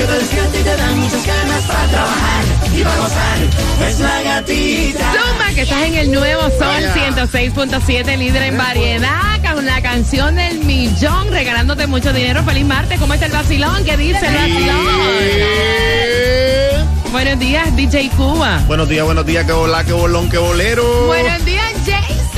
que te despierta y te da muchas ganas para trabajar y para gozar. Es la gatita. Zumba, que estás en el nuevo Sol 106.7, líder en variedad, con la canción del millón, regalándote mucho dinero. Feliz martes, ¿cómo está el vacilón? ¿Qué dice el vacilón? Buenos días, DJ Cuba. Buenos días, buenos días, que volá, que bolón, que bolero. Buenos días,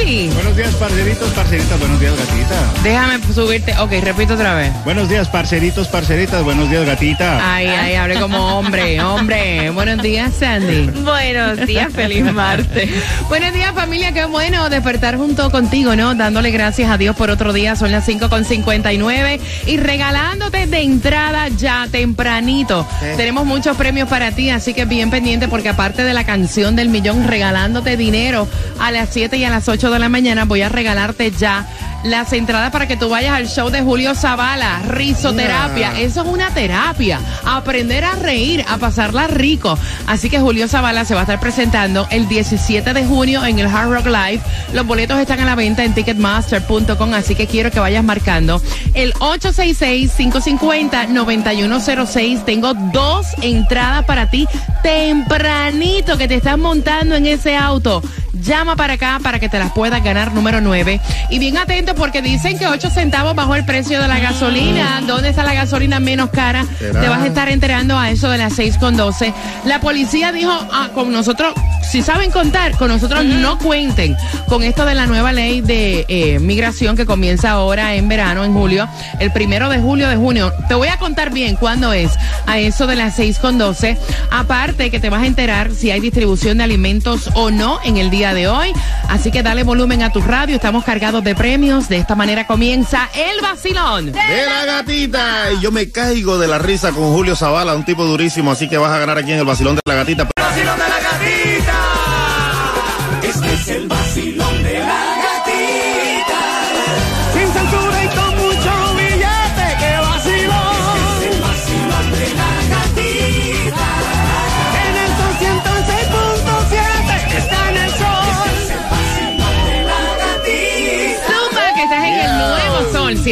Buenos días, parceritos, parceritas. Buenos días, gatita. Déjame subirte. Ok, repito otra vez. Buenos días, parceritos, parceritas. Buenos días, gatita. Ay, ay, hablé como hombre, hombre. Buenos días, Sandy. Buenos días, feliz martes. Buenos días, familia. Qué bueno despertar junto contigo, ¿no? Dándole gracias a Dios por otro día. Son las 5.59 y regalándote de entrada ya tempranito. Tenemos muchos premios para ti, así que bien pendiente porque aparte de la canción del millón, regalándote dinero a las 7 y a las 8 de la mañana, voy a regalarte ya las entradas para que tú vayas al show de Julio Zavala, risoterapia. Eso es una terapia. Aprender a reír, a pasarla rico. Así que Julio Zavala se va a estar presentando el 17 de junio en el Hard Rock Live. Los boletos están a la venta en ticketmaster.com, así que quiero que vayas marcando el 866-550-9106. Tengo dos entradas para ti tempranito que te estás montando en ese auto. Llama para acá para que te las puedas ganar número 9. Y bien atento porque dicen que 8 centavos bajó el precio de la gasolina. ¿Dónde está la gasolina menos cara? Te vas a estar enterando a eso de las 6 con 12. La policía dijo, ah, con nosotros, si saben contar, con nosotros no cuenten con esto de la nueva ley de eh, migración que comienza ahora en verano, en julio, el primero de julio de junio. Te voy a contar bien cuándo es, a eso de las 6 con 12. Aparte que te vas a enterar si hay distribución de alimentos o no en el día de hoy. Así que dale volumen a tu radio, estamos cargados de premios. De esta manera comienza el vacilón. De la gatita. Y yo me caigo de la risa con Julio Zavala, un tipo durísimo, así que vas a ganar aquí en el vacilón de la gatita. vacilón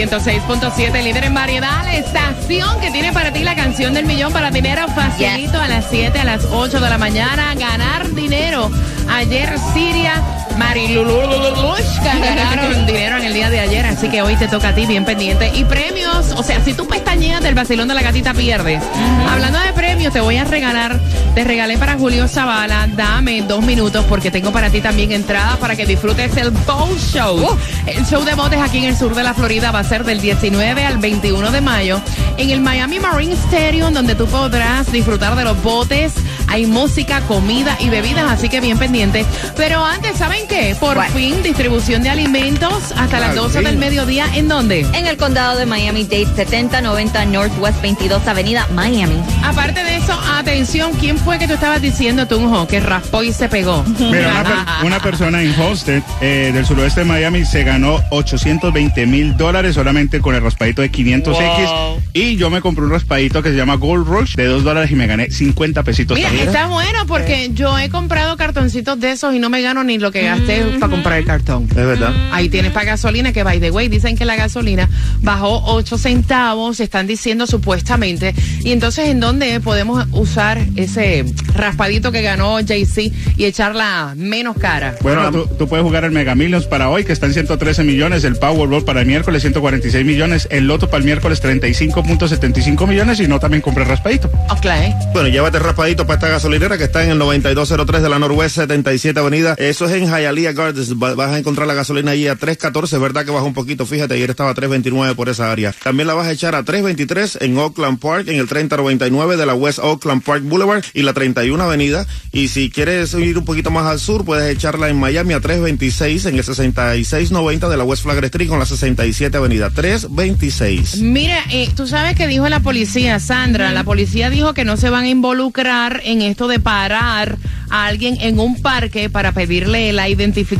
106.7, líder en variedad, la estación que tiene para ti la canción del millón para dinero facilito a las 7, a las 8 de la mañana, ganar dinero. Ayer Siria, Ganaron dinero en el día de ayer, así que hoy te toca a ti bien pendiente. Y premios, o sea, si tú pestañeas del vacilón de la gatita pierdes. Hablando de premios, te voy a regalar, te regalé para Julio Zavala, dame dos minutos porque tengo para ti también entradas para que disfrutes el Bow Show. El show de botes aquí en el sur de la Florida va a ser del 19 al 21 de mayo en el Miami Marine Stadium, donde tú podrás disfrutar de los botes. Hay música, comida y bebidas, así que bien pendiente. Pero antes, ¿saben qué? Por fin, distribución de alimentos hasta las 12 del mediodía. ¿En dónde? En el condado de Miami-Dade, 7090 Northwest 22 Avenida, Miami. Aparte de eso, atención, ¿quién fue que tú estabas diciendo, Tunjo, que raspó y se pegó? Mira, una, per- una persona en Hosted, eh, del suroeste de Miami, se ganó 820 mil dólares solamente con el raspadito de 500X. Y yo me compré un raspadito que se llama Gold Rush de 2 dólares y me gané 50 pesitos. Mira, también. Está bueno porque yo he comprado cartoncitos de esos y no me gano ni lo que gasté para comprar el cartón. Es verdad. Ahí tienes para gasolina, que by the way, dicen que la gasolina bajó 8 centavos, están diciendo supuestamente. Y entonces, ¿en dónde podemos usar ese raspadito que ganó Jay-Z y echarla menos cara? Bueno, tú, tú puedes jugar el Mega Millions para hoy, que está en 113 millones, el Powerball para el miércoles 146 millones, el Loto para el miércoles 35.75 millones y no también compré raspadito. Ok. Bueno, llévate raspadito para esta gasolinera que está en el 9203 de la Norwest 77 Avenida. Eso es en Hialeah Gardens. Va- Vas a encontrar la gasolina allí a 314. Es verdad que bajó un poquito. Fíjate, ayer estaba a 329 por esa área. También la vas a echar a 323 en Oakland Park, en el 3099 de la West Oakland Park Boulevard y la 31 Avenida. Y si quieres ir un poquito más al sur, puedes echarla en Miami a 326 en el 6690 de la West Flagler Street con la 67 Avenida. 326. Mira, eh, tú sabes que dijo la policía, Sandra, la policía dijo que no se van a involucrar en esto de parar a alguien en un parque para pedirle la identificación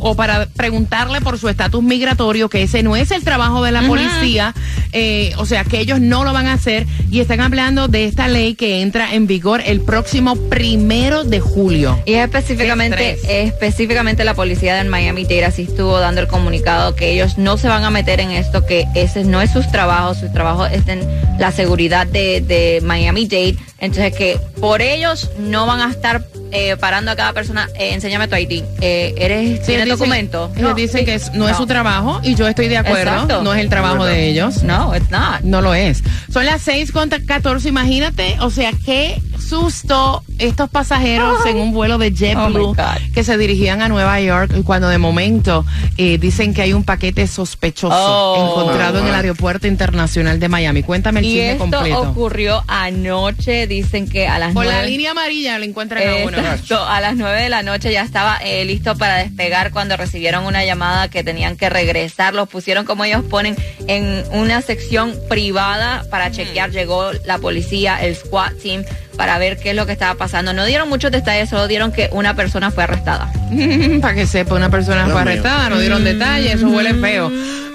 o para preguntarle por su estatus migratorio, que ese no es el trabajo de la policía, eh, o sea que ellos no lo van a hacer y están hablando de esta ley que entra en vigor el próximo primero de julio. Y específicamente, estrés. específicamente la policía del Miami Dade así estuvo dando el comunicado que ellos no se van a meter en esto, que ese no es su trabajo, su trabajo es en la seguridad de, de Miami Dade. Entonces que por ellos no van a estar eh, parando a cada persona, eh, enséñame tu ID. Eh, ¿Eres, Sí, ¿Tienes ellos dicen- documento? Ellos dicen que es- no, es su trabajo y yo estoy de acuerdo. Exacto. No es el trabajo de ellos. No, it's not. No lo es. Son las 6 con 14, imagínate, o sea, qué susto estos pasajeros en un vuelo de Oh, JetBlue God. que se dirigían a Nueva York cuando de momento eh, dicen que hay un paquete sospechoso Oh. encontrado en el aeropuerto internacional de Miami. Cuéntame el Y chisme esto completo. ocurrió anoche, dicen que a las Por la nueve- línea amarilla lo encuentran a uno. Exacto, a las 9 de la noche ya estaba eh, listo para despegar cuando recibieron una llamada que tenían que regresar. Los pusieron, como ellos ponen, en una sección privada para chequear. Llegó la policía, el SWAT team, para ver qué es lo que estaba pasando. No dieron muchos detalles, solo dieron que una persona fue arrestada. Para que sepa, una persona Dios fue mío. arrestada, no dieron detalles, eso huele feo.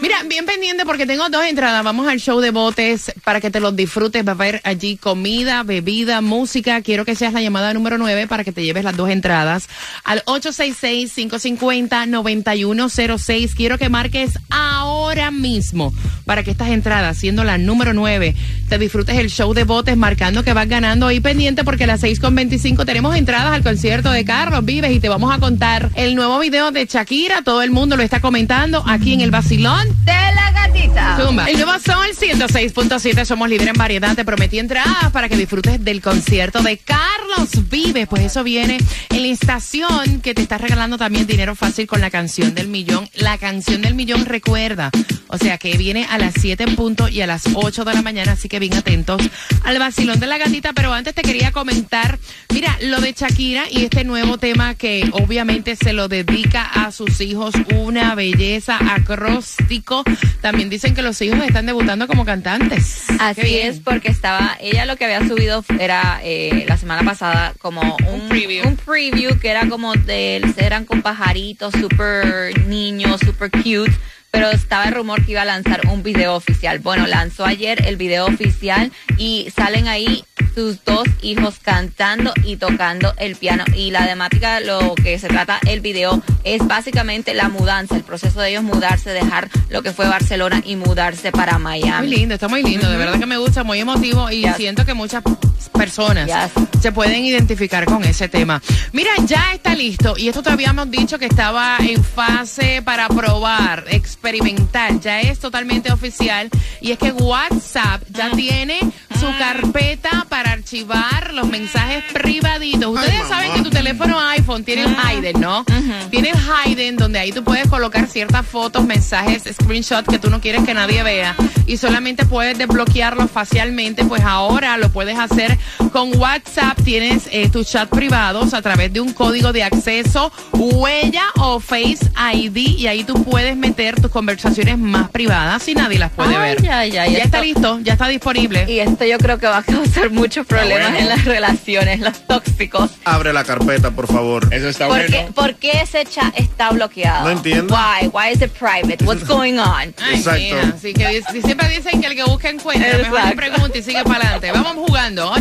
Mira, bien pendiente porque tengo dos entradas. Vamos al show de botes para que te los disfrutes. Va a haber allí comida, bebida, música. Quiero que seas la llamada número 9 para que te lleves las dos entradas. Al 866-550-9106. Quiero que marques ahora mismo para que estas entradas, siendo la número 9, te disfrutes el show de botes marcando que vas ganando. Ahí pendiente porque a las 6.25 tenemos entradas al concierto de Carlos Vives y te vamos a contar el nuevo video de Shakira. Todo el mundo lo está comentando aquí en el vacilón. De la gatita. Zumba. El nuevo Sol 106.7, somos líderes en variedad. Te prometí entradas para que disfrutes del concierto de Carlos Vives. Pues eso viene en la estación que te está regalando también dinero fácil con la canción del millón. La canción del millón, recuerda. O sea que viene a las 7 en punto y a las 8 de la mañana, así que bien atentos al vacilón de la gatita. Pero antes te quería comentar, mira, lo de Shakira y este nuevo tema que obviamente se lo dedica a sus hijos, una belleza acróstico. También dicen que los hijos están debutando como cantantes. Así es, porque estaba, ella lo que había subido era eh, la semana pasada como un, preview. un preview que era como de, eran con pajaritos, super niños, super cute. Pero estaba el rumor que iba a lanzar un video oficial. Bueno, lanzó ayer el video oficial y salen ahí sus dos hijos cantando y tocando el piano. Y la temática, lo que se trata el video, es básicamente la mudanza, el proceso de ellos mudarse, dejar lo que fue Barcelona y mudarse para Miami. Muy lindo, está muy lindo, de verdad que me gusta, muy emotivo y Yes. siento que muchas personas Yes. se pueden identificar con ese tema. Mira, ya está listo y esto te habíamos dicho que estaba en fase para probar, experimentar, ya es totalmente oficial y es que WhatsApp ya tiene su carpeta para archivar los mensajes privaditos. Ustedes saben que tu teléfono iPhone tiene el Hidden, ¿no? Tiene el Hidden donde ahí tú puedes colocar ciertas fotos, mensajes, screenshots que tú no quieres que nadie vea y solamente puedes desbloquearlos facialmente, pues ahora lo puedes hacer con WhatsApp. Tienes eh, tus chats privados a través de un código de acceso, huella o Face ID y ahí tú puedes meter tus conversaciones más privadas y nadie las puede Ay, ver. ay, ay, ya esto- está listo, ya está disponible. Y esto yo creo que va a causar muchos problemas bueno. en las relaciones, los tóxicos. Abre la carpeta, por favor. Eso está ¿Por qué, bueno. por qué ese chat está bloqueado? No entiendo. Why? Why is it private? What's going on? Ay, Exacto. mira, así que siempre dicen que el que busca encuentra. Exacto. pregunta y sigue para adelante. Vamos jugando.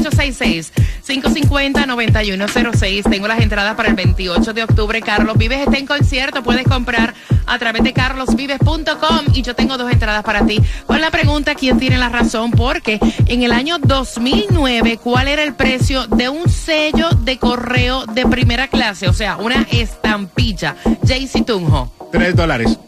550-9106. Tengo las entradas para el 28 de octubre. Carlos Vives está en concierto. Puedes comprar a través de carlosvives.com y yo tengo dos entradas para ti. Con la pregunta, ¿quién tiene la razón? Porque en el año 2009, ¿cuál era el precio de un sello de correo de primera clase? O sea, una estampilla. Jaycee Tunjo. Tres dólares.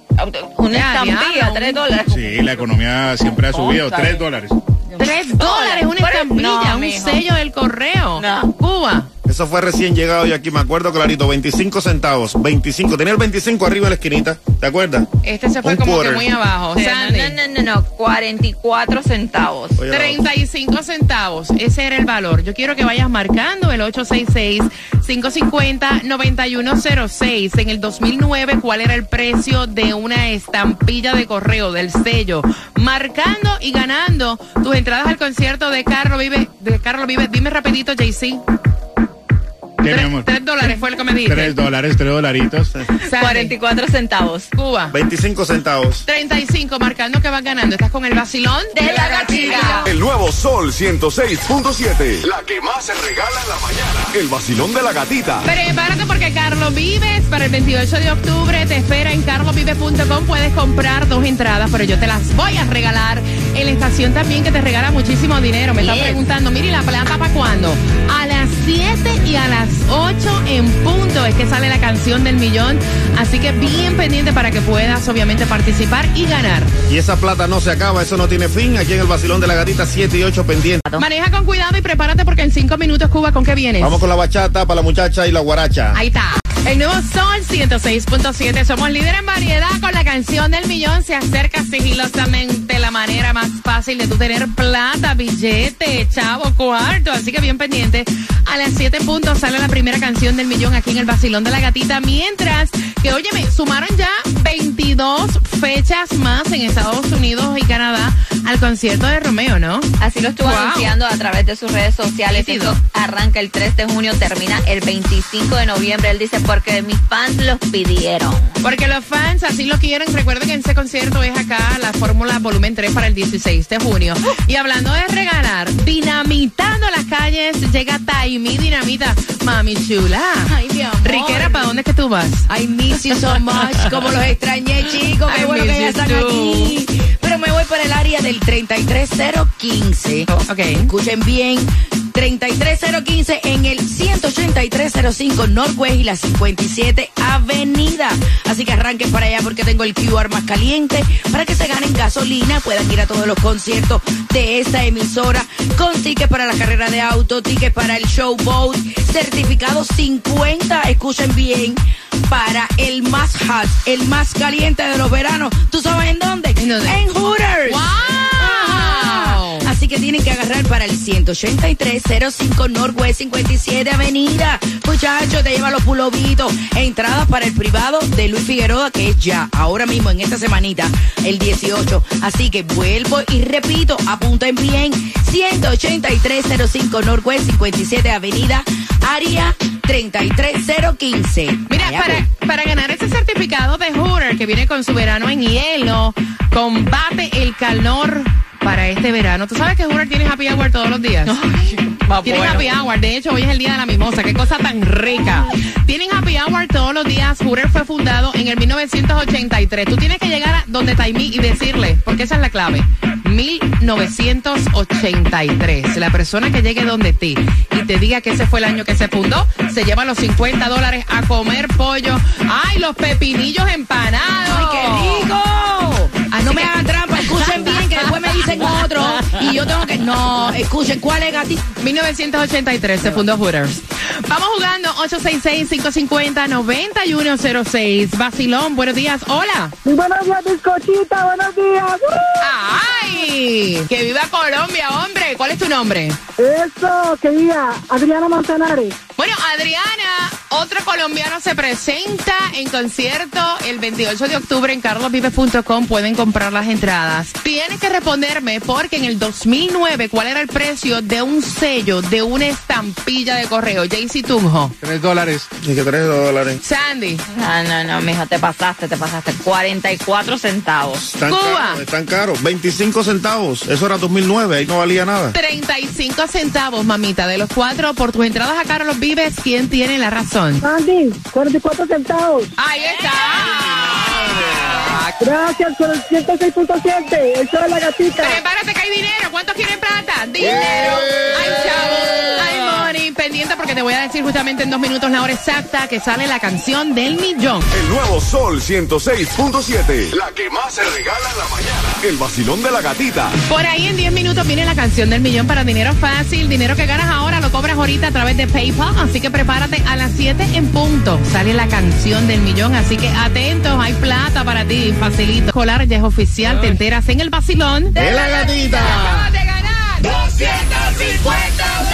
Una Ya, estampilla, tres dólares. Sí, la economía siempre ha subido. Tres dólares. Tres dólares, una estampilla, no, un mijo. sello del correo. No. Cuba. Eso fue recién llegado yo aquí, me acuerdo clarito, 25 centavos, 25. Tenía el 25 arriba en la esquinita, ¿te acuerdas? Este se fue Un como quarter. que muy abajo. No, Sandy. no, no, no, no, 44 centavos. Oye, 35 centavos, ese era el valor. Yo quiero que vayas marcando el 866-550-9106. En el 2009, ¿cuál era el precio de una estampilla de correo del sello? Marcando y ganando tus entradas al concierto de Carlos Vive. De Carlos Vive. Dime rapidito, JC. ¿Qué, mi Tres, amor? tres dólares fue el que me dijiste. Tres dólares, tres dolaritos. Sandy. 44 centavos. Cuba. 25 centavos. 35, marcando que vas ganando. Estás con el vacilón De la gatita. El nuevo Sol 106.7. La que más se regala en la mañana. El vacilón de la gatita. Prepárate porque Carlos Vives para el 28 de octubre te espera en carlosvives.com. Puedes comprar dos entradas, pero yo te las voy a regalar en la estación también que te regala muchísimo dinero. Me están Yes. preguntando, mire, ¿y la plata para cuándo? A las 7 y a las 8 en punto es que sale la canción del millón. Así que bien pendiente para que puedas obviamente participar y ganar. Y esa plata no se acaba, eso no tiene fin. Aquí en el vacilón de la gatita 7 y 8 pendiente. Maneja con cuidado y prepárate porque en 5 minutos Cuba, ¿con qué vienes? Vamos con la bachata para la muchacha y la guaracha. Ahí está. El nuevo Sol 106.7. Somos líder en variedad con la canción del millón. Se acerca sigilosamente la manera más fácil de tú tener plata, billete, chavo, cuarto. Así que bien pendiente. A las 7 puntos sale la primera canción del millón aquí en el Basilón de la Gatita. Mientras que, óyeme, sumaron ya 22 fechas más en Estados Unidos y Canadá al concierto de Romeo, ¿no? Así lo estuvo Wow. anunciando a través de sus redes sociales. Esto arranca el 3 de junio, termina el 25 de noviembre. Él dice, porque mis fans los pidieron. Porque los fans así lo quieren. Recuerden que ese concierto es acá, la Fórmula Volumen 3 para el 16 de junio. Y hablando de regalar, dinamitando las calles, llega Taimi Dinamita. Mami chula. Ay, mi amor. Riquera, ¿para dónde es que tú vas? I miss you so much. Como los extrañé, chicos. Qué I bueno que ya están too. aquí. Pero me voy por el área del 33015. Ok. Escuchen bien. 33015 en el 18305 Northwest y la 57 Avenida. Así que arranquen para allá porque tengo el QR más caliente para que se ganen gasolina, puedan ir a todos los conciertos de esta emisora con tickets para la carrera de auto, tickets para el showboat, certificado 50, escuchen bien, para el más hot, el más caliente de los veranos. ¿Tú sabes en dónde? ¿En dónde? En Hooters. ¡Wow! Que tienen que agarrar para el 18305 Northwest 57 Avenida. Muchachos, te lleva los pulovitos. Entradas para el privado de Luis Figueroa, que es ya, ahora mismo, en esta semanita, el 18. Así que vuelvo y repito, apunten bien. 18305 Northwest 57 Avenida, área 33015. Mira, Allá para, voy. para ganar ese certificado de Hooter que viene con su verano en hielo, combate el calor para este verano. ¿Tú sabes que Hooter tiene happy hour todos los días? Tienen happy hour. De hecho, hoy es el día de la mimosa. Qué cosa tan rica. Tienen happy hour todos los días. Hooter fue fundado en el 1983. Tú tienes que llegar a donde Taimí y decirle, porque esa es la clave. 1983. La persona que llegue donde ti y te diga que ese fue el año que se fundó, se lleva los 50 dólares a comer pollo. ¡Ay, los pepinillos empanados! ¡Ay, qué rico! Así no me que- hagan trampa, escuchen bien que después me dicen otro y yo tengo que... No, escuchen, ¿cuál es gatito? 1983 se fundó Hooters. Vamos jugando 866-550-9106. Bacilón, buenos días. Hola. Buenos días, bizcochita, buenos días. ¡Ay! ¡Que viva Colombia, hombre! ¿Cuál es tu nombre? Eso, querida Adriana Manzanares. Bueno, Adriana, otro colombiano se presenta en concierto el 28 de octubre en carlosvives.com. Pueden comprar las entradas. Tienes que responderme porque en el 2009, ¿cuál era el precio de un sello de una estampilla de correo? JC Tunjo. Tres dólares. Y que tres dólares. Sandy. No, no, no, mija, te pasaste, te pasaste. 44 centavos. Están Cuba. caros, están caros. 25 centavos. Eso era 2009, ahí no valía nada. 35 centavos, mamita. De los cuatro, por tus entradas a Carlos Vives, ¿quién tiene la razón? Andy, 44 centavos. Ahí está. Gracias por el 106.7. El show de la gatita. Prepárate que hay dinero. ¿Cuántos quieren plata? Dinero. Hay chavos. Pendiente porque te voy a decir justamente en dos minutos la hora exacta que sale la canción del millón. El nuevo Sol 106.7. La que más se regala en la mañana. El vacilón de la gatita. Por ahí en 10 minutos viene la canción del millón para dinero fácil. Dinero que ganas ahora lo cobras ahorita a través de PayPal. Así que prepárate a las 7 en punto. Sale la canción del millón. Así que atentos, hay plata para ti. Facilito. Colar ya es oficial. Te enteras en el vacilón. ¡De la gatita! Acabas de ganar 250